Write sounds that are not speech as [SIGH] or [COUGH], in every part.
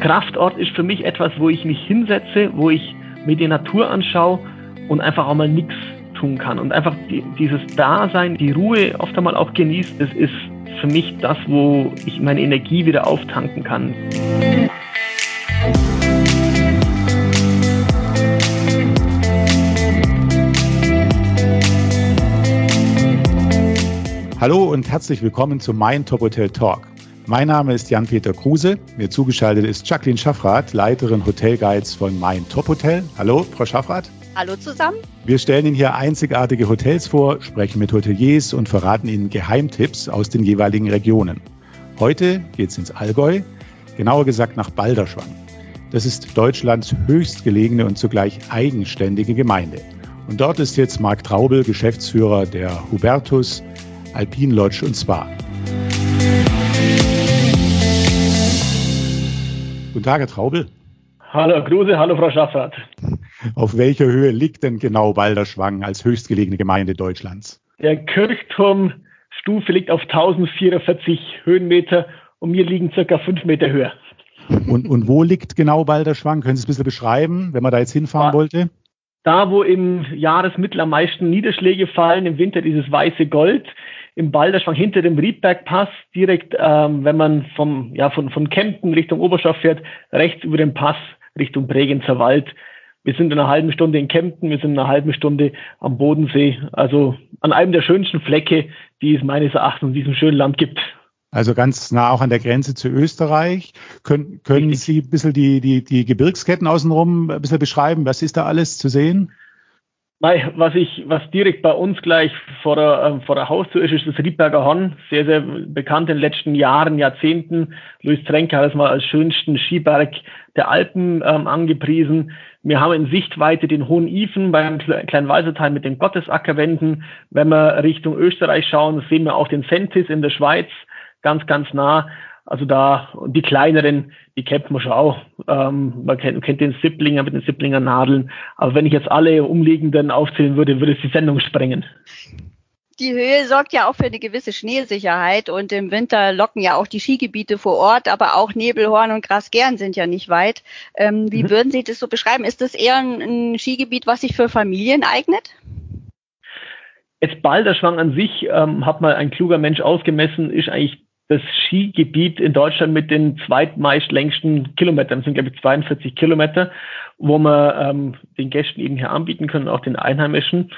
Kraftort ist für mich etwas, wo ich mich hinsetze, wo ich mir die Natur anschaue und einfach auch mal nichts tun kann und einfach die, dieses Dasein, die Ruhe oft einmal auch genießt, das ist für mich das, wo ich meine Energie wieder auftanken kann. Hallo und herzlich willkommen zu Mein Top Hotel Talk. Mein Name ist Jan-Peter Kruse. Mir zugeschaltet ist Jacqueline Schaffrath, Leiterin Hotelguides von Mein Top Hotel. Hallo, Frau Schaffrath. Hallo zusammen. Wir stellen Ihnen hier einzigartige Hotels vor, sprechen mit Hoteliers und verraten Ihnen Geheimtipps aus den jeweiligen Regionen. Heute geht es ins Allgäu, genauer gesagt nach Balderschwang. Das ist Deutschlands höchstgelegene und zugleich eigenständige Gemeinde. Und dort ist jetzt Marc Traubel, Geschäftsführer der Hubertus Alpine Lodge und Spa. Guten Tag, Herr Traubel. Hallo, Kruse, hallo, Frau Schaffert. Auf welcher Höhe liegt denn genau Balderschwang als höchstgelegene Gemeinde Deutschlands? Der Kirchturmstufe liegt auf 1044 Höhenmeter und wir liegen circa 5 Meter höher. Und, und wo liegt genau Balderschwang? Können Sie es ein bisschen beschreiben, wenn man da jetzt hinfahren ja. wollte? Da, wo im Jahresmittel am meisten Niederschläge fallen, im Winter dieses weiße Gold, im Balderschwang hinter dem Riedbergpass, direkt, ähm, wenn man vom, ja, von, von Kempten Richtung Oberstoff fährt, rechts über den Pass Richtung Bregenzer Wald. Wir sind in einer halben Stunde in Kempten, wir sind in einer halben Stunde am Bodensee, also an einem der schönsten Flecke, die es meines Erachtens in diesem schönen Land gibt. Also ganz nah auch an der Grenze zu Österreich. Können, können Sie ein bisschen die, die, die Gebirgsketten außenrum ein bisschen beschreiben? Was ist da alles zu sehen? Was ich, was direkt bei uns gleich vor der, äh, vor der Haustür ist, ist das Riedberger Horn. Sehr, sehr bekannt in den letzten Jahren, Jahrzehnten. Luis Trenke hat es mal als schönsten Skiberg der Alpen ähm, angepriesen. Wir haben in Sichtweite den Hohen Ifen beim kleinen Walsertal mit den Gottesackerwänden. Wenn wir Richtung Österreich schauen, sehen wir auch den Sentis in der Schweiz ganz, ganz nah. Also da, die kleineren, die kennt man schon auch. Ähm, man kennt, kennt den Sipplinger mit den Sipplinger Nadeln. Aber wenn ich jetzt alle umliegenden aufzählen würde, würde es die Sendung sprengen. Die Höhe sorgt ja auch für eine gewisse Schneesicherheit und im Winter locken ja auch die Skigebiete vor Ort, aber auch Nebelhorn und Grasgern sind ja nicht weit. Ähm, wie mhm. würden Sie das so beschreiben? Ist das eher ein, ein Skigebiet, was sich für Familien eignet? Jetzt Balderschwang an sich ähm, hat mal ein kluger Mensch ausgemessen, ist eigentlich das Skigebiet in Deutschland mit den zweitmeist längsten Kilometern, das sind glaube ich 42 Kilometer, wo wir ähm, den Gästen eben hier anbieten können, auch den Einheimischen.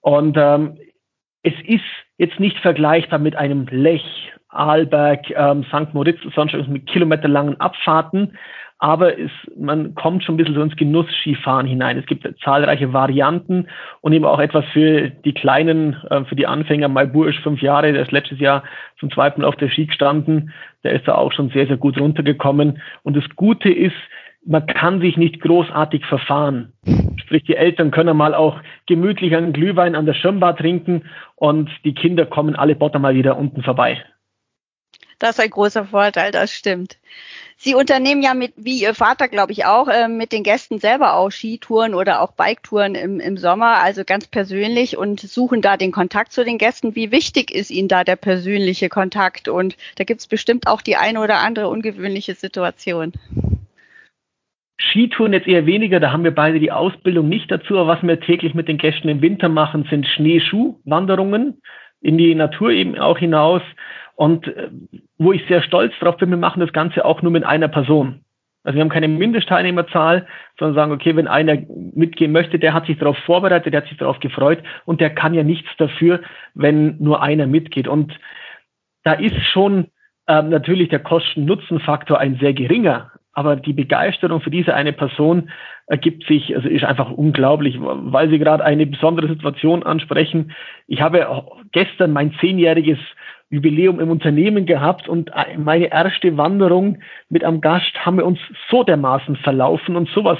Und ähm, es ist jetzt nicht vergleichbar mit einem Lech, Arlberg, ähm, St. Moritz, sonst mit kilometerlangen Abfahrten aber es, man kommt schon ein bisschen so ins Genuss-Skifahren hinein. Es gibt zahlreiche Varianten und eben auch etwas für die Kleinen, äh, für die Anfänger. Maibur ist fünf Jahre, der ist letztes Jahr zum zweiten Mal auf der Ski gestanden. Der ist da auch schon sehr, sehr gut runtergekommen. Und das Gute ist, man kann sich nicht großartig verfahren. Sprich, die Eltern können mal auch gemütlich einen Glühwein an der Schirmbar trinken und die Kinder kommen alle Botter mal wieder unten vorbei. Das ist ein großer Vorteil, das stimmt. Sie unternehmen ja mit, wie Ihr Vater, glaube ich, auch, äh, mit den Gästen selber auch Skitouren oder auch Biketouren im, im Sommer, also ganz persönlich und suchen da den Kontakt zu den Gästen. Wie wichtig ist Ihnen da der persönliche Kontakt? Und da gibt es bestimmt auch die eine oder andere ungewöhnliche Situation. Skitouren jetzt eher weniger, da haben wir beide die Ausbildung nicht dazu, aber was wir täglich mit den Gästen im Winter machen, sind Schneeschuhwanderungen in die Natur eben auch hinaus. Und äh, wo ich sehr stolz drauf bin, wir machen das Ganze auch nur mit einer Person. Also wir haben keine Mindestteilnehmerzahl, sondern sagen, okay, wenn einer mitgehen möchte, der hat sich darauf vorbereitet, der hat sich darauf gefreut und der kann ja nichts dafür, wenn nur einer mitgeht. Und da ist schon ähm, natürlich der Kosten-Nutzen-Faktor ein sehr geringer, aber die Begeisterung für diese eine Person ergibt sich, also ist einfach unglaublich, weil Sie gerade eine besondere Situation ansprechen. Ich habe gestern mein zehnjähriges Jubiläum im Unternehmen gehabt und meine erste Wanderung mit einem Gast haben wir uns so dermaßen verlaufen und sowas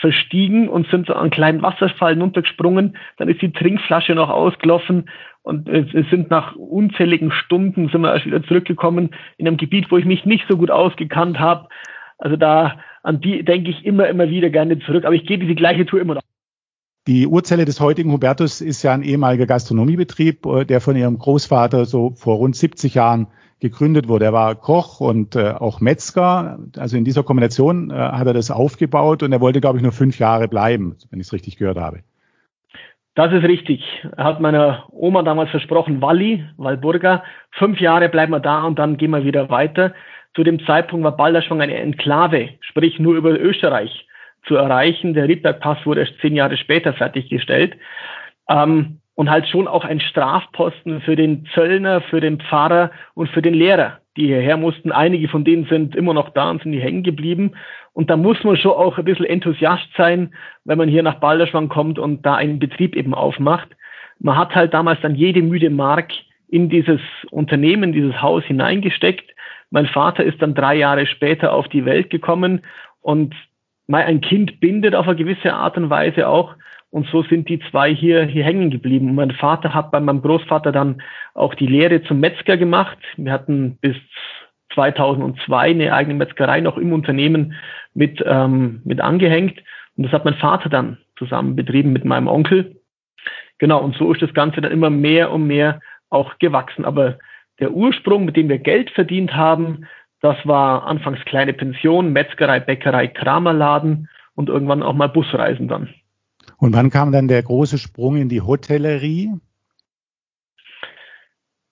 verstiegen und sind so an einen kleinen Wasserfall runtergesprungen. Dann ist die Trinkflasche noch ausgelaufen und es sind nach unzähligen Stunden sind wir erst wieder zurückgekommen in einem Gebiet, wo ich mich nicht so gut ausgekannt habe. Also da an die denke ich immer, immer wieder gerne zurück. Aber ich gehe diese gleiche Tour immer noch. Die Urzelle des heutigen Hubertus ist ja ein ehemaliger Gastronomiebetrieb, äh, der von ihrem Großvater so vor rund 70 Jahren gegründet wurde. Er war Koch und äh, auch Metzger. Also in dieser Kombination äh, hat er das aufgebaut und er wollte, glaube ich, nur fünf Jahre bleiben, wenn ich es richtig gehört habe. Das ist richtig. Er hat meiner Oma damals versprochen, Walli, Walburga, fünf Jahre bleiben wir da und dann gehen wir wieder weiter. Zu dem Zeitpunkt war Balderschwang eine Enklave, sprich nur über Österreich zu erreichen. Der Riedbergpass wurde erst zehn Jahre später fertiggestellt. Ähm, und halt schon auch ein Strafposten für den Zöllner, für den Pfarrer und für den Lehrer, die hierher mussten. Einige von denen sind immer noch da und sind hier hängen geblieben. Und da muss man schon auch ein bisschen Enthusiast sein, wenn man hier nach Balderschwang kommt und da einen Betrieb eben aufmacht. Man hat halt damals dann jede müde Mark in dieses Unternehmen, dieses Haus hineingesteckt. Mein Vater ist dann drei Jahre später auf die Welt gekommen und ein Kind bindet auf eine gewisse Art und Weise auch. Und so sind die zwei hier, hier hängen geblieben. Und mein Vater hat bei meinem Großvater dann auch die Lehre zum Metzger gemacht. Wir hatten bis 2002 eine eigene Metzgerei noch im Unternehmen mit, ähm, mit angehängt. Und das hat mein Vater dann zusammen betrieben mit meinem Onkel. Genau, und so ist das Ganze dann immer mehr und mehr auch gewachsen. Aber der Ursprung, mit dem wir Geld verdient haben, das war anfangs kleine Pension, Metzgerei, Bäckerei, Kramerladen und irgendwann auch mal Busreisen dann. Und wann kam dann der große Sprung in die Hotellerie?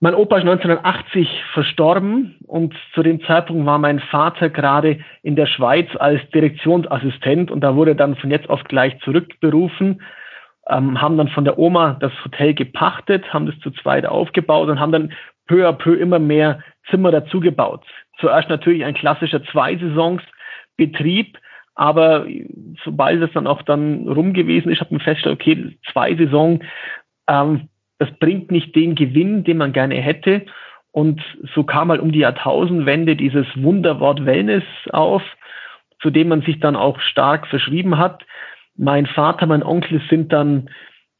Mein Opa ist 1980 verstorben und zu dem Zeitpunkt war mein Vater gerade in der Schweiz als Direktionsassistent und da wurde dann von jetzt auf gleich zurückberufen, ähm, haben dann von der Oma das Hotel gepachtet, haben das zu zweit aufgebaut und haben dann peu à peu immer mehr Zimmer dazugebaut. Zuerst natürlich ein klassischer Zwei-Saisons-Betrieb, aber sobald es dann auch dann rum gewesen ist, hat man festgestellt, okay, zwei Saison, ähm, das bringt nicht den Gewinn, den man gerne hätte. Und so kam halt um die Jahrtausendwende dieses Wunderwort Wellness auf, zu dem man sich dann auch stark verschrieben hat. Mein Vater, mein Onkel sind dann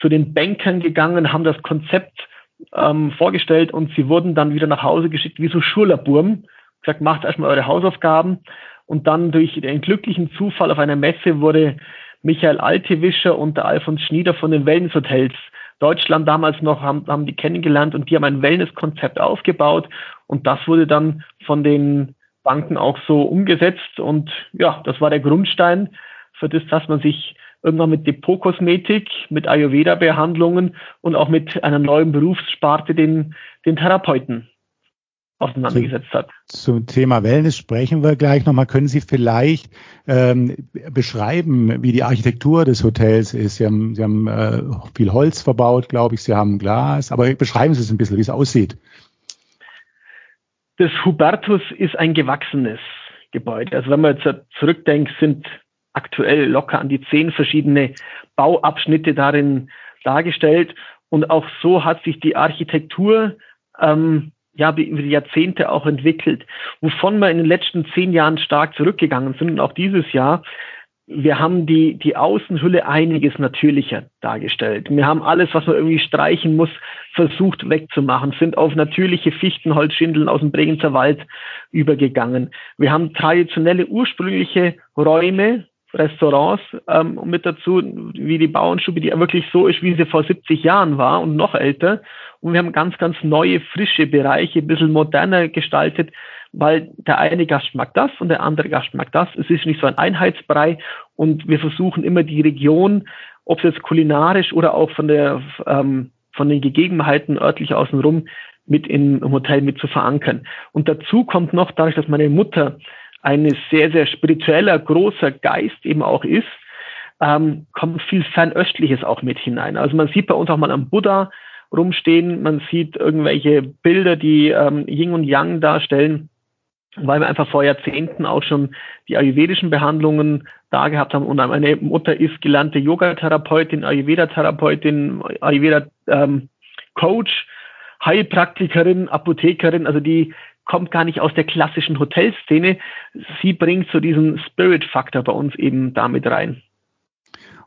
zu den Bankern gegangen, haben das Konzept ähm, vorgestellt und sie wurden dann wieder nach Hause geschickt wie so Schurlerburm. Gesagt, macht erstmal eure Hausaufgaben. Und dann durch den glücklichen Zufall auf einer Messe wurde Michael Altewischer und der Alfons Schnieder von den Wellnesshotels Deutschland damals noch haben, haben die kennengelernt und die haben ein Wellnesskonzept aufgebaut und das wurde dann von den Banken auch so umgesetzt und ja, das war der Grundstein für das, dass man sich irgendwann mit Depotkosmetik, mit Ayurveda-Behandlungen und auch mit einer neuen Berufssparte, den, den Therapeuten auseinandergesetzt hat. Zum Thema Wellness sprechen wir gleich nochmal. Können Sie vielleicht ähm, beschreiben, wie die Architektur des Hotels ist? Sie haben, Sie haben äh, viel Holz verbaut, glaube ich. Sie haben Glas. Aber beschreiben Sie es ein bisschen, wie es aussieht. Das Hubertus ist ein gewachsenes Gebäude. Also wenn man jetzt zurückdenkt, sind aktuell locker an die zehn verschiedene Bauabschnitte darin dargestellt. Und auch so hat sich die Architektur ähm, ja, über die Jahrzehnte auch entwickelt, wovon wir in den letzten zehn Jahren stark zurückgegangen sind und auch dieses Jahr. Wir haben die, die Außenhülle einiges natürlicher dargestellt. Wir haben alles, was man irgendwie streichen muss, versucht wegzumachen, sind auf natürliche Fichtenholzschindeln aus dem Bregenzer Wald übergegangen. Wir haben traditionelle, ursprüngliche Räume, Restaurants ähm, mit dazu, wie die Bauernstube, die wirklich so ist, wie sie vor 70 Jahren war und noch älter. Und wir haben ganz, ganz neue, frische Bereiche, ein bisschen moderner gestaltet, weil der eine Gast mag das und der andere Gast mag das. Es ist nicht so ein Einheitsbrei und wir versuchen immer die Region, ob es jetzt kulinarisch oder auch von der ähm, von den Gegebenheiten örtlich außenrum mit im Hotel mit zu verankern. Und dazu kommt noch, dadurch, dass meine Mutter ein sehr, sehr spiritueller, großer Geist eben auch ist, ähm, kommt viel Fernöstliches auch mit hinein. Also man sieht bei uns auch mal am Buddha rumstehen, man sieht irgendwelche Bilder, die ähm, Yin und Yang darstellen, weil wir einfach vor Jahrzehnten auch schon die ayurvedischen Behandlungen da gehabt haben. Und meine Mutter ist gelernte Yoga-Therapeutin, Ayurveda-Therapeutin, Ayurveda-Coach, ähm, Heilpraktikerin, Apothekerin, also die kommt gar nicht aus der klassischen Hotelszene. Sie bringt so diesen Spirit-Faktor bei uns eben damit rein.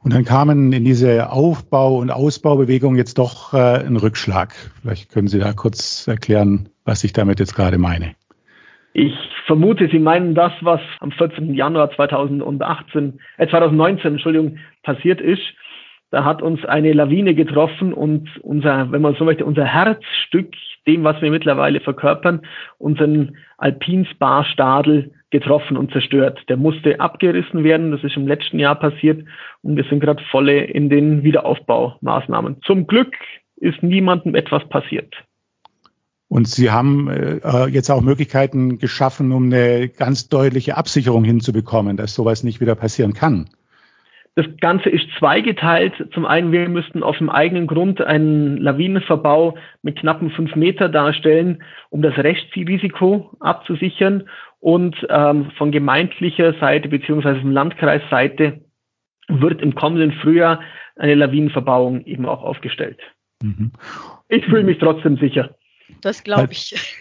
Und dann kamen in diese Aufbau- und Ausbaubewegung jetzt doch äh, ein Rückschlag. Vielleicht können Sie da kurz erklären, was ich damit jetzt gerade meine. Ich vermute, Sie meinen das, was am 14. Januar 2018, äh 2019, Entschuldigung, passiert ist. Da hat uns eine Lawine getroffen und unser, wenn man so möchte, unser Herzstück, dem, was wir mittlerweile verkörpern, unseren Alpinspa-Stadel getroffen und zerstört. Der musste abgerissen werden. Das ist im letzten Jahr passiert und wir sind gerade volle in den Wiederaufbaumaßnahmen. Zum Glück ist niemandem etwas passiert. Und Sie haben äh, jetzt auch Möglichkeiten geschaffen, um eine ganz deutliche Absicherung hinzubekommen, dass sowas nicht wieder passieren kann. Das Ganze ist zweigeteilt. Zum einen, wir müssten auf dem eigenen Grund einen Lawinenverbau mit knappen fünf Meter darstellen, um das Rechtsrisiko abzusichern. Und ähm, von gemeindlicher Seite beziehungsweise vom Landkreisseite wird im kommenden Frühjahr eine Lawinenverbauung eben auch aufgestellt. Mhm. Ich fühle mich trotzdem sicher. Das glaube ich.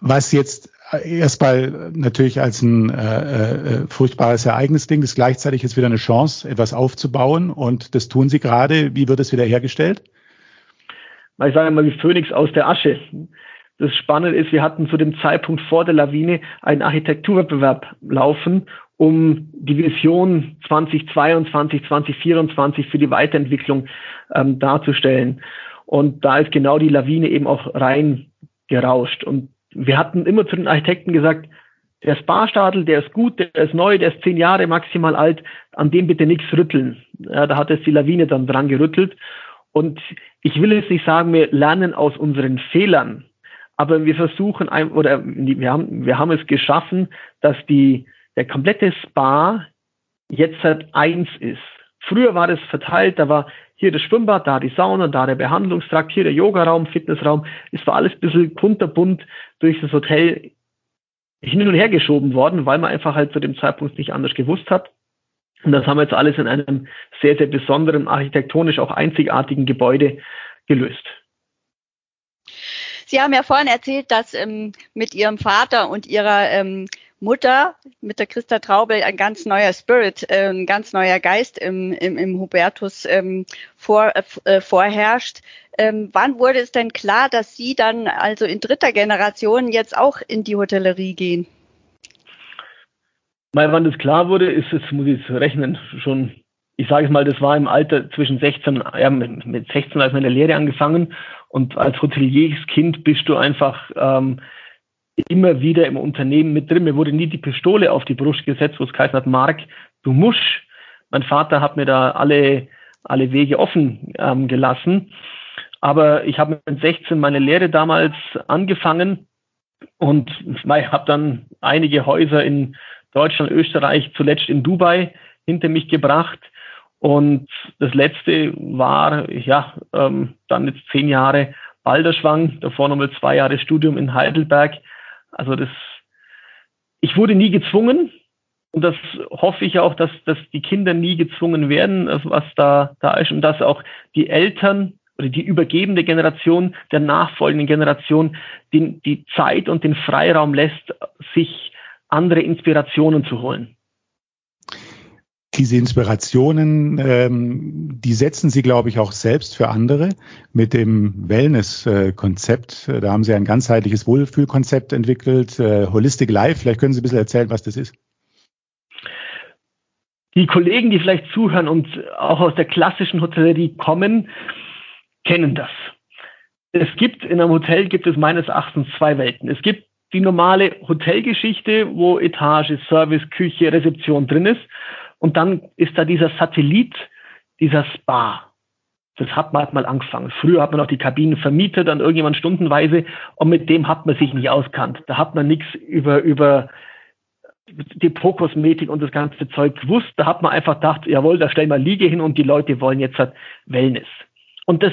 Was jetzt erstmal natürlich als ein äh, äh, furchtbares Ereignis klingt, ist gleichzeitig jetzt wieder eine Chance, etwas aufzubauen. Und das tun Sie gerade. Wie wird es wieder hergestellt? Ich sage mal wie Phönix aus der Asche. Das Spannende ist, wir hatten zu dem Zeitpunkt vor der Lawine einen Architekturwettbewerb laufen, um die Vision 2022, 2024 für die Weiterentwicklung ähm, darzustellen. Und da ist genau die Lawine eben auch reingerauscht. Und wir hatten immer zu den Architekten gesagt, der Sparstadel, der ist gut, der ist neu, der ist zehn Jahre maximal alt, an dem bitte nichts rütteln. Ja, da hat es die Lawine dann dran gerüttelt. Und ich will jetzt nicht sagen, wir lernen aus unseren Fehlern, aber wir versuchen, ein, oder wir haben, wir haben es geschaffen, dass die, der komplette Spa jetzt halt eins ist. Früher war das verteilt, da war hier das Schwimmbad, da die Sauna, da der Behandlungstrakt, hier der Yogaraum, Fitnessraum. Es war alles ein bisschen kunterbunt durch das Hotel hin und her geschoben worden, weil man einfach halt zu dem Zeitpunkt nicht anders gewusst hat. Und das haben wir jetzt alles in einem sehr, sehr besonderen, architektonisch auch einzigartigen Gebäude gelöst. Sie haben ja vorhin erzählt, dass ähm, mit Ihrem Vater und Ihrer ähm, Mutter mit der Christa Traubel ein ganz neuer Spirit, äh, ein ganz neuer Geist im, im, im Hubertus ähm, vor, äh, vorherrscht. Ähm, wann wurde es denn klar, dass Sie dann also in dritter Generation jetzt auch in die Hotellerie gehen? Weil wann das klar wurde, ist es, muss ich rechnen, schon, ich sage es mal, das war im Alter zwischen 16, ja, mit 16 als meine Lehre angefangen und als Hotelierskind bist du einfach ähm, immer wieder im Unternehmen mit drin. Mir wurde nie die Pistole auf die Brust gesetzt, wo es geheißen hat, Mark, du musst. Mein Vater hat mir da alle, alle Wege offen ähm, gelassen. Aber ich habe mit 16 meine Lehre damals angefangen und habe dann einige Häuser in Deutschland, Österreich, zuletzt in Dubai hinter mich gebracht. Und das letzte war, ja, ähm, dann jetzt zehn Jahre Balderschwang, davor nochmal zwei Jahre Studium in Heidelberg. Also das, ich wurde nie gezwungen und das hoffe ich auch, dass, dass die Kinder nie gezwungen werden, was da, da ist und dass auch die Eltern oder die übergebende Generation der nachfolgenden Generation den, die Zeit und den Freiraum lässt, sich andere Inspirationen zu holen diese Inspirationen, ähm, die setzen Sie, glaube ich, auch selbst für andere mit dem Wellness-Konzept. Da haben Sie ein ganzheitliches Wohlfühlkonzept entwickelt, äh, Holistic Life. Vielleicht können Sie ein bisschen erzählen, was das ist. Die Kollegen, die vielleicht zuhören und auch aus der klassischen Hotellerie kommen, kennen das. Es gibt in einem Hotel gibt es meines Erachtens zwei Welten. Es gibt die normale Hotelgeschichte, wo Etage, Service, Küche, Rezeption drin ist. Und dann ist da dieser Satellit, dieser Spa. Das hat man halt mal angefangen. Früher hat man auch die Kabinen vermietet an irgendjemand stundenweise und mit dem hat man sich nicht auskannt. Da hat man nichts über, über Depotkosmetik und das ganze Zeug gewusst. Da hat man einfach gedacht, jawohl, da stellen wir Liege hin und die Leute wollen jetzt halt Wellness. Und das,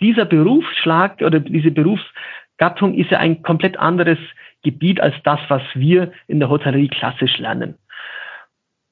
dieser Berufsschlag oder diese Berufsgattung ist ja ein komplett anderes Gebiet als das, was wir in der Hotellerie klassisch lernen.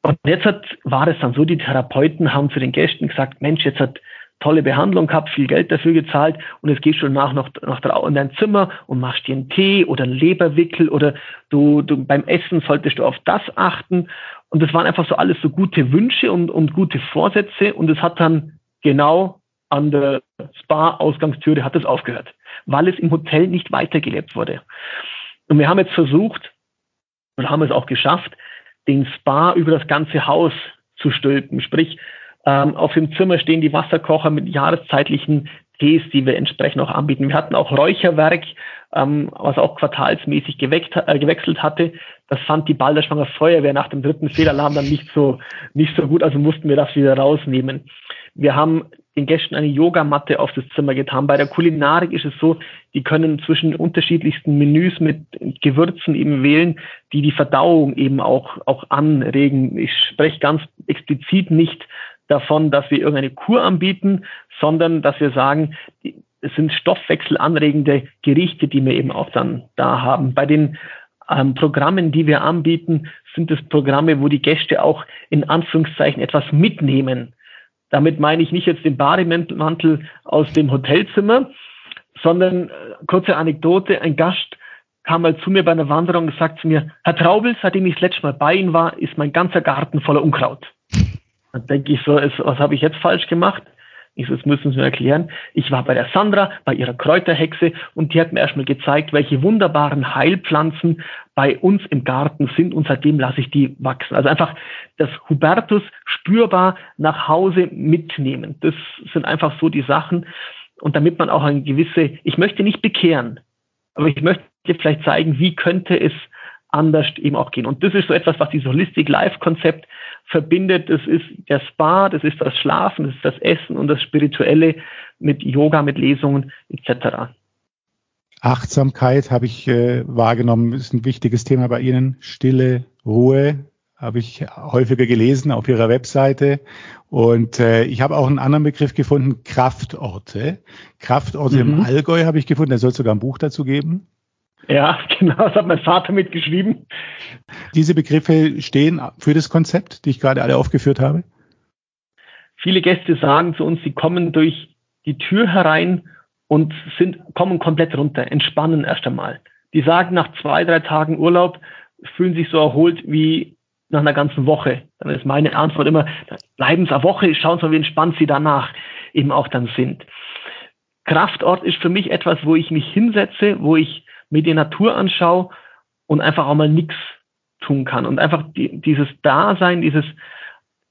Und jetzt hat, war es dann so, die Therapeuten haben zu den Gästen gesagt, Mensch, jetzt hat tolle Behandlung gehabt, viel Geld dafür gezahlt und jetzt gehst du nach noch, noch in dein Zimmer und machst dir einen Tee oder einen Leberwickel oder du, du beim Essen solltest du auf das achten. Und das waren einfach so alles so gute Wünsche und, und gute Vorsätze und es hat dann genau an der Spa-Ausgangstüre hat es aufgehört, weil es im Hotel nicht weitergelebt wurde. Und wir haben jetzt versucht, und haben es auch geschafft, den Spa über das ganze Haus zu stülpen. Sprich, Ähm, auf dem Zimmer stehen die Wasserkocher mit jahreszeitlichen Tees, die wir entsprechend auch anbieten. Wir hatten auch Räucherwerk, ähm, was auch quartalsmäßig geweckt, äh, gewechselt hatte. Das fand die Balderschwanger Feuerwehr nach dem dritten Fehlalarm dann nicht so, nicht so gut, also mussten wir das wieder rausnehmen. Wir haben den Gästen eine Yogamatte auf das Zimmer getan. Bei der Kulinarik ist es so, die können zwischen unterschiedlichsten Menüs mit Gewürzen eben wählen, die die Verdauung eben auch, auch anregen. Ich spreche ganz explizit nicht davon, dass wir irgendeine Kur anbieten, sondern dass wir sagen, es sind stoffwechselanregende Gerichte, die wir eben auch dann da haben. Bei den ähm, Programmen, die wir anbieten, sind es Programme, wo die Gäste auch in Anführungszeichen etwas mitnehmen. Damit meine ich nicht jetzt den Bademantel aus dem Hotelzimmer, sondern äh, kurze Anekdote, ein Gast kam mal zu mir bei einer Wanderung und sagt zu mir, Herr Traubel, seitdem ich das letzte Mal bei Ihnen war, ist mein ganzer Garten voller Unkraut. Dann denke ich so, was habe ich jetzt falsch gemacht? Ich so, das müssen Sie mir erklären. Ich war bei der Sandra, bei ihrer Kräuterhexe und die hat mir erstmal gezeigt, welche wunderbaren Heilpflanzen bei uns im Garten sind und seitdem lasse ich die wachsen. Also einfach das Hubertus spürbar nach Hause mitnehmen. Das sind einfach so die Sachen. Und damit man auch eine gewisse, ich möchte nicht bekehren, aber ich möchte vielleicht zeigen, wie könnte es anders eben auch gehen. Und das ist so etwas, was dieses Holistic Life Konzept verbindet. Das ist der Spa, das ist das Schlafen, das ist das Essen und das Spirituelle mit Yoga, mit Lesungen etc. Achtsamkeit habe ich äh, wahrgenommen, ist ein wichtiges Thema bei Ihnen. Stille, Ruhe habe ich häufiger gelesen auf Ihrer Webseite. Und äh, ich habe auch einen anderen Begriff gefunden, Kraftorte. Kraftorte mhm. im Allgäu habe ich gefunden, da soll es sogar ein Buch dazu geben. Ja, [LAUGHS] genau, das hat mein Vater mitgeschrieben. Diese Begriffe stehen für das Konzept, die ich gerade alle aufgeführt habe? Viele Gäste sagen zu uns, sie kommen durch die Tür herein und sind, kommen komplett runter, entspannen erst einmal. Die sagen nach zwei, drei Tagen Urlaub, fühlen sich so erholt wie nach einer ganzen Woche. Dann ist meine Antwort immer, bleiben Sie eine Woche, schauen Sie mal, wie entspannt Sie danach eben auch dann sind. Kraftort ist für mich etwas, wo ich mich hinsetze, wo ich mir die Natur anschaue und einfach auch mal nichts tun kann und einfach die, dieses Dasein, dieses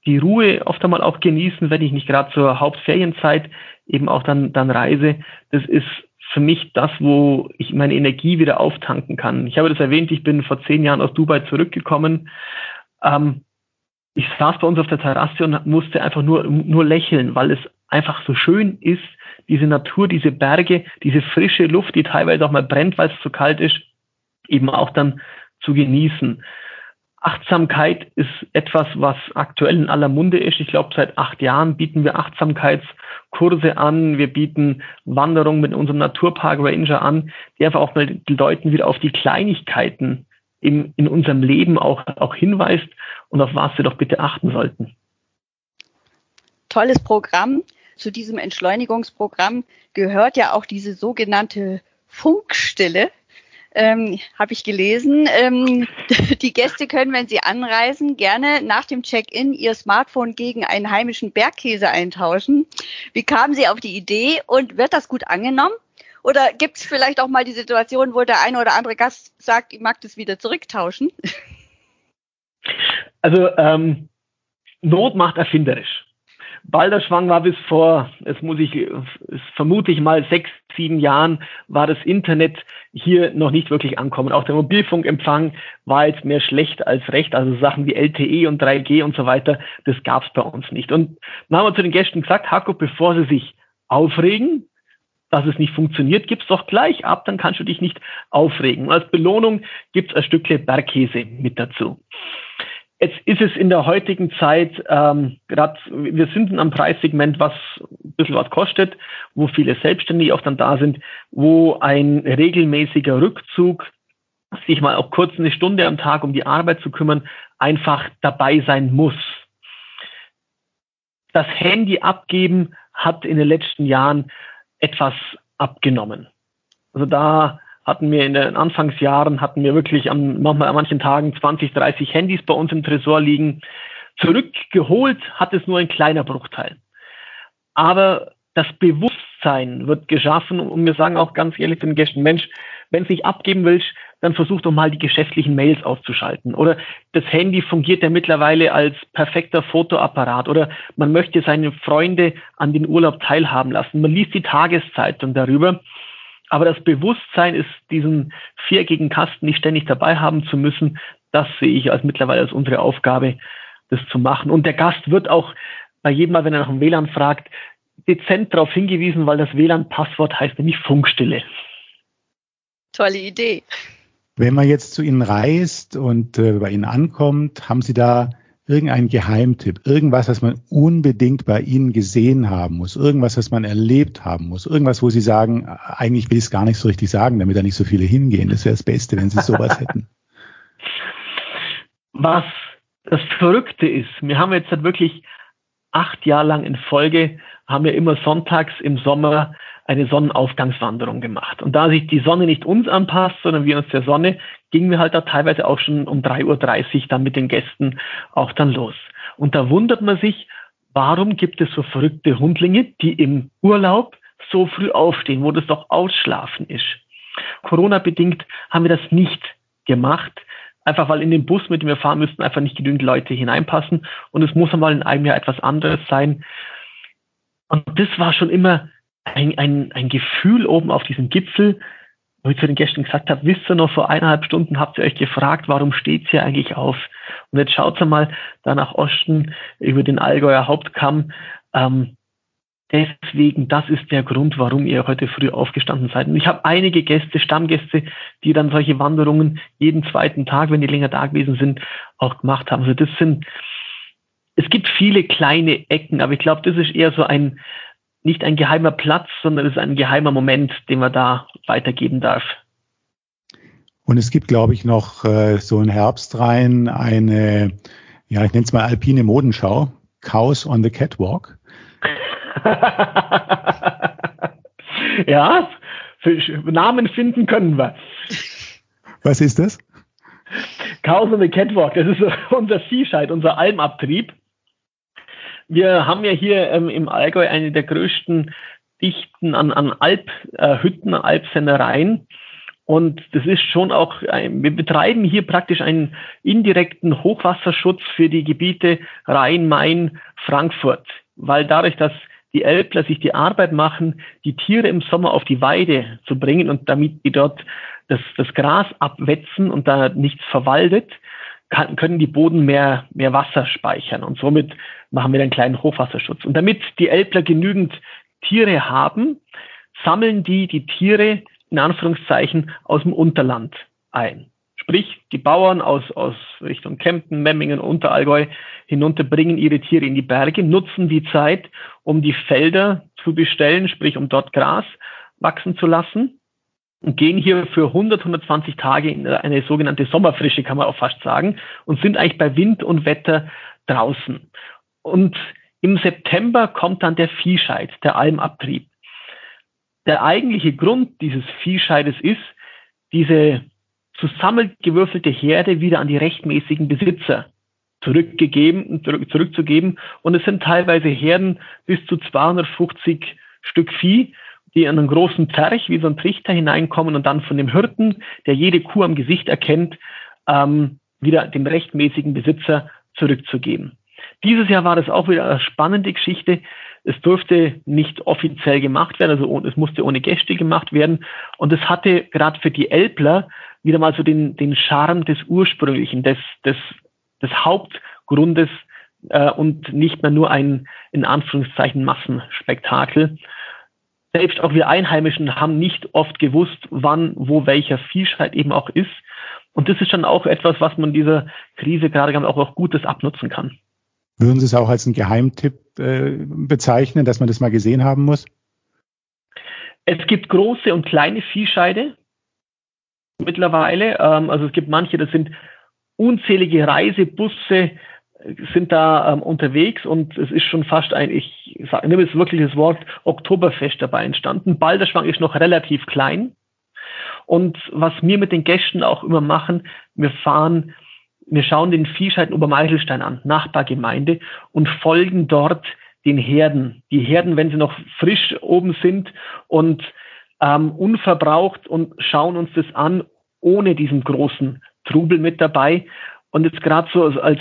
die Ruhe oft einmal auch genießen, wenn ich nicht gerade zur Hauptferienzeit eben auch dann dann reise. Das ist für mich das, wo ich meine Energie wieder auftanken kann. Ich habe das erwähnt, ich bin vor zehn Jahren aus Dubai zurückgekommen. Ähm, ich saß bei uns auf der Terrasse und musste einfach nur, nur lächeln, weil es einfach so schön ist, diese Natur, diese Berge, diese frische Luft, die teilweise auch mal brennt, weil es zu kalt ist, eben auch dann zu genießen. Achtsamkeit ist etwas, was aktuell in aller Munde ist. Ich glaube, seit acht Jahren bieten wir Achtsamkeitskurse an. Wir bieten Wanderungen mit unserem Naturpark Ranger an, die einfach auch mal die Leuten wieder auf die Kleinigkeiten in, in unserem Leben auch, auch hinweist und auf was sie doch bitte achten sollten. Tolles Programm zu diesem Entschleunigungsprogramm gehört ja auch diese sogenannte Funkstille. Ähm, habe ich gelesen. Ähm, [LAUGHS] die Gäste können, wenn sie anreisen, gerne nach dem Check-in ihr Smartphone gegen einen heimischen Bergkäse eintauschen. Wie kamen Sie auf die Idee und wird das gut angenommen? Oder gibt es vielleicht auch mal die Situation, wo der eine oder andere Gast sagt, ich mag das wieder zurücktauschen? Also ähm, Not macht erfinderisch. Balderschwang war bis vor, es muss ich, es vermute ich mal sechs, sieben Jahren, war das Internet hier noch nicht wirklich ankommen. Auch der Mobilfunkempfang war jetzt mehr schlecht als recht. Also Sachen wie LTE und 3G und so weiter, das gab es bei uns nicht. Und dann haben wir zu den Gästen gesagt, Hako, bevor sie sich aufregen, dass es nicht funktioniert, gib's doch gleich ab, dann kannst du dich nicht aufregen. Und als Belohnung gibt's ein Stückle Bergkäse mit dazu. Jetzt ist es in der heutigen Zeit, ähm, gerade wir sind in einem Preissegment, was ein bisschen was kostet, wo viele Selbstständige auch dann da sind, wo ein regelmäßiger Rückzug, sich mal auch kurz eine Stunde am Tag um die Arbeit zu kümmern, einfach dabei sein muss. Das Handy abgeben hat in den letzten Jahren etwas abgenommen. Also da hatten wir in den Anfangsjahren, hatten wir wirklich an, manchmal an manchen Tagen 20, 30 Handys bei uns im Tresor liegen. Zurückgeholt hat es nur ein kleiner Bruchteil. Aber das Bewusstsein wird geschaffen und wir sagen auch ganz ehrlich den Gästen, Mensch, wenn du nicht abgeben willst, dann versucht doch mal die geschäftlichen Mails auszuschalten. Oder das Handy fungiert ja mittlerweile als perfekter Fotoapparat. Oder man möchte seine Freunde an den Urlaub teilhaben lassen. Man liest die Tageszeitung darüber. Aber das Bewusstsein ist, diesen viereckigen Kasten nicht ständig dabei haben zu müssen, das sehe ich als mittlerweile als unsere Aufgabe, das zu machen. Und der Gast wird auch bei jedem Mal, wenn er nach dem WLAN fragt, dezent darauf hingewiesen, weil das WLAN-Passwort heißt nämlich Funkstille. Tolle Idee. Wenn man jetzt zu Ihnen reist und äh, bei Ihnen ankommt, haben Sie da irgendeinen Geheimtipp, irgendwas, was man unbedingt bei Ihnen gesehen haben muss, irgendwas, was man erlebt haben muss, irgendwas, wo Sie sagen, eigentlich will ich es gar nicht so richtig sagen, damit da nicht so viele hingehen. Das wäre das Beste, wenn Sie sowas [LAUGHS] hätten. Was das Verrückte ist, wir haben jetzt halt wirklich acht Jahre lang in Folge, haben wir immer sonntags im Sommer eine Sonnenaufgangswanderung gemacht. Und da sich die Sonne nicht uns anpasst, sondern wir uns der Sonne, gingen wir halt da teilweise auch schon um 3.30 Uhr dann mit den Gästen auch dann los. Und da wundert man sich, warum gibt es so verrückte Hundlinge, die im Urlaub so früh aufstehen, wo das doch Ausschlafen ist. Corona-bedingt haben wir das nicht gemacht, einfach weil in den Bus, mit dem wir fahren müssten, einfach nicht genügend Leute hineinpassen. Und es muss einmal in einem Jahr etwas anderes sein. Und das war schon immer ein, ein, ein Gefühl oben auf diesem Gipfel, wo ich zu den Gästen gesagt habe, wisst ihr noch, vor eineinhalb Stunden habt ihr euch gefragt, warum steht's hier eigentlich auf? Und jetzt schaut mal da nach Osten über den Allgäuer Hauptkamm. Ähm, deswegen, das ist der Grund, warum ihr heute früh aufgestanden seid. Und ich habe einige Gäste, Stammgäste, die dann solche Wanderungen jeden zweiten Tag, wenn die länger da gewesen sind, auch gemacht haben. Also das sind, es gibt viele kleine Ecken, aber ich glaube, das ist eher so ein, nicht ein geheimer Platz, sondern es ist ein geheimer Moment, den man da weitergeben darf. Und es gibt, glaube ich, noch äh, so in Herbst rein eine, ja, ich nenne es mal alpine Modenschau, Chaos on the Catwalk. [LAUGHS] ja, Namen finden können wir. Was ist das? Chaos on the Catwalk, das ist [LAUGHS] unser Viehscheid, unser Almabtrieb. Wir haben ja hier ähm, im Allgäu eine der größten Dichten an, an Alphütten, äh, Alpsennereien. Und das ist schon auch, ein, wir betreiben hier praktisch einen indirekten Hochwasserschutz für die Gebiete Rhein, Main, Frankfurt. Weil dadurch, dass die Elbler sich die Arbeit machen, die Tiere im Sommer auf die Weide zu bringen und damit die dort das, das Gras abwetzen und da nichts verwaldet, kann, können die Boden mehr, mehr Wasser speichern. Und somit machen wir einen kleinen Hochwasserschutz. Und damit die Elbler genügend Tiere haben, sammeln die die Tiere in Anführungszeichen aus dem Unterland ein. Sprich, die Bauern aus, aus Richtung Kempten, Memmingen, Unterallgäu hinunter bringen ihre Tiere in die Berge, nutzen die Zeit, um die Felder zu bestellen, sprich, um dort Gras wachsen zu lassen und gehen hier für 100, 120 Tage in eine sogenannte Sommerfrische, kann man auch fast sagen, und sind eigentlich bei Wind und Wetter draußen. Und im September kommt dann der Viehscheid, der Almabtrieb. Der eigentliche Grund dieses Viehscheides ist, diese zusammengewürfelte Herde wieder an die rechtmäßigen Besitzer zurückgegeben, zurück, zurückzugeben. Und es sind teilweise Herden bis zu 250 Stück Vieh, die in einen großen Zerch wie so ein Trichter hineinkommen und dann von dem Hirten, der jede Kuh am Gesicht erkennt, ähm, wieder dem rechtmäßigen Besitzer zurückzugeben. Dieses Jahr war das auch wieder eine spannende Geschichte. Es durfte nicht offiziell gemacht werden, also es musste ohne Gäste gemacht werden. Und es hatte gerade für die Elbler wieder mal so den, den Charme des Ursprünglichen, des, des, des Hauptgrundes äh, und nicht mehr nur ein, in Anführungszeichen, Massenspektakel selbst auch wir Einheimischen haben nicht oft gewusst, wann, wo welcher Viehscheid eben auch ist. Und das ist schon auch etwas, was man dieser Krise gerade auch, auch Gutes abnutzen kann. Würden Sie es auch als einen Geheimtipp äh, bezeichnen, dass man das mal gesehen haben muss? Es gibt große und kleine Viehscheide mittlerweile. Ähm, also es gibt manche, das sind unzählige Reisebusse, sind da ähm, unterwegs und es ist schon fast ein, ich sage, nehme jetzt wirklich das Wort Oktoberfest dabei entstanden. Balderschwang ist noch relativ klein. Und was wir mit den Gästen auch immer machen, wir fahren, wir schauen den Viehscheiden Obermeichelstein an, Nachbargemeinde, und folgen dort den Herden. Die Herden, wenn sie noch frisch oben sind und ähm, unverbraucht und schauen uns das an ohne diesen großen Trubel mit dabei. Und jetzt gerade so als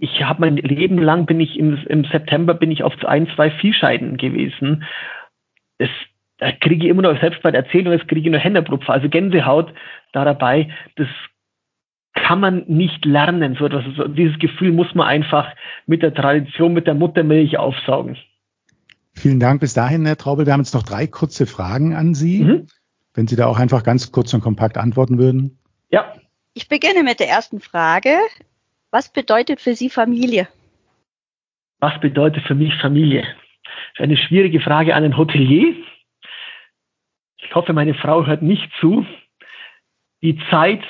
ich habe mein Leben lang bin ich im, im September bin ich auf ein, zwei Viehscheiden gewesen. Das, da kriege ich immer noch, selbst bei der Erzählung, das kriege ich nur Händebrupfer, also Gänsehaut da dabei. Das kann man nicht lernen. So etwas, so, dieses Gefühl muss man einfach mit der Tradition, mit der Muttermilch aufsaugen. Vielen Dank bis dahin, Herr Traubel. Wir haben jetzt noch drei kurze Fragen an Sie. Mhm. Wenn Sie da auch einfach ganz kurz und kompakt antworten würden. Ja. Ich beginne mit der ersten Frage. Was bedeutet für Sie Familie? Was bedeutet für mich Familie? Das ist eine schwierige Frage an einen Hotelier. Ich hoffe, meine Frau hört nicht zu. Die Zeit,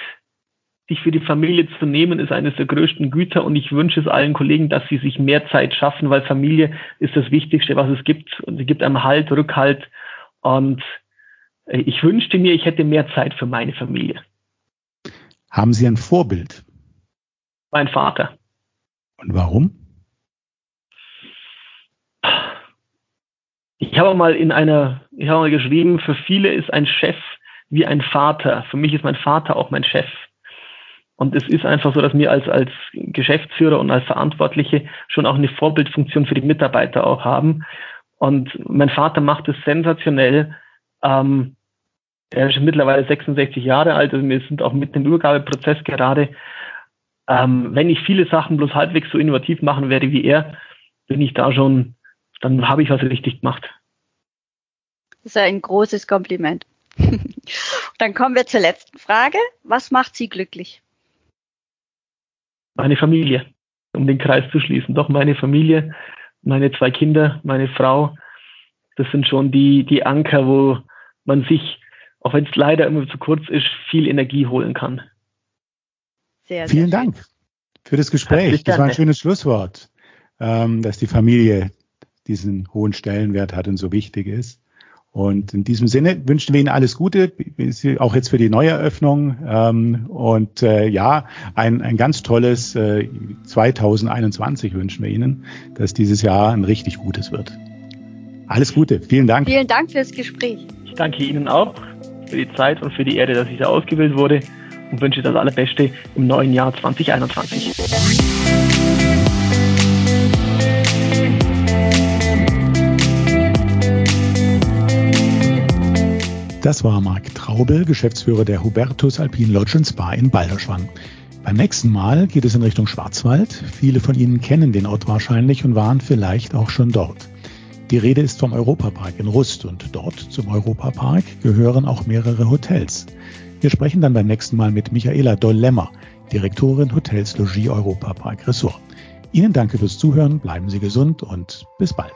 sich für die Familie zu nehmen, ist eines der größten Güter und ich wünsche es allen Kollegen, dass sie sich mehr Zeit schaffen, weil Familie ist das Wichtigste, was es gibt und sie gibt einem Halt, Rückhalt und ich wünschte mir, ich hätte mehr Zeit für meine Familie. Haben Sie ein Vorbild? Mein Vater. Und warum? Ich habe mal in einer, ich habe mal geschrieben, für viele ist ein Chef wie ein Vater. Für mich ist mein Vater auch mein Chef. Und es ist einfach so, dass wir als, als Geschäftsführer und als Verantwortliche schon auch eine Vorbildfunktion für die Mitarbeiter auch haben. Und mein Vater macht es sensationell. Ähm, er ist mittlerweile 66 Jahre alt, also wir sind auch mit dem Übergabeprozess gerade. Ähm, wenn ich viele Sachen bloß halbwegs so innovativ machen werde wie er, bin ich da schon, dann habe ich was richtig gemacht. Das ist ein großes Kompliment. [LAUGHS] dann kommen wir zur letzten Frage. Was macht Sie glücklich? Meine Familie, um den Kreis zu schließen. Doch meine Familie, meine zwei Kinder, meine Frau, das sind schon die, die Anker, wo man sich, auch wenn es leider immer zu kurz ist, viel Energie holen kann. Sehr, Vielen sehr Dank für das Gespräch. Das war ein schönes Schlusswort, ähm, dass die Familie diesen hohen Stellenwert hat und so wichtig ist. Und in diesem Sinne wünschen wir Ihnen alles Gute, auch jetzt für die Neueröffnung. Ähm, und äh, ja, ein, ein ganz tolles äh, 2021 wünschen wir Ihnen, dass dieses Jahr ein richtig gutes wird. Alles Gute, vielen Dank. Vielen Dank fürs Gespräch. Ich danke Ihnen auch für die Zeit und für die Ehre, dass ich da ausgewählt wurde und wünsche das Allerbeste im neuen Jahr 2021. Das war Marc Traubel, Geschäftsführer der Hubertus Alpin Lodge Spa in Balderschwang. Beim nächsten Mal geht es in Richtung Schwarzwald. Viele von Ihnen kennen den Ort wahrscheinlich und waren vielleicht auch schon dort. Die Rede ist vom Europapark in Rust und dort zum Europapark gehören auch mehrere Hotels. Wir sprechen dann beim nächsten Mal mit Michaela Dollemmer, Direktorin Hotels Logis Europa Park Ressort. Ihnen danke fürs Zuhören, bleiben Sie gesund und bis bald.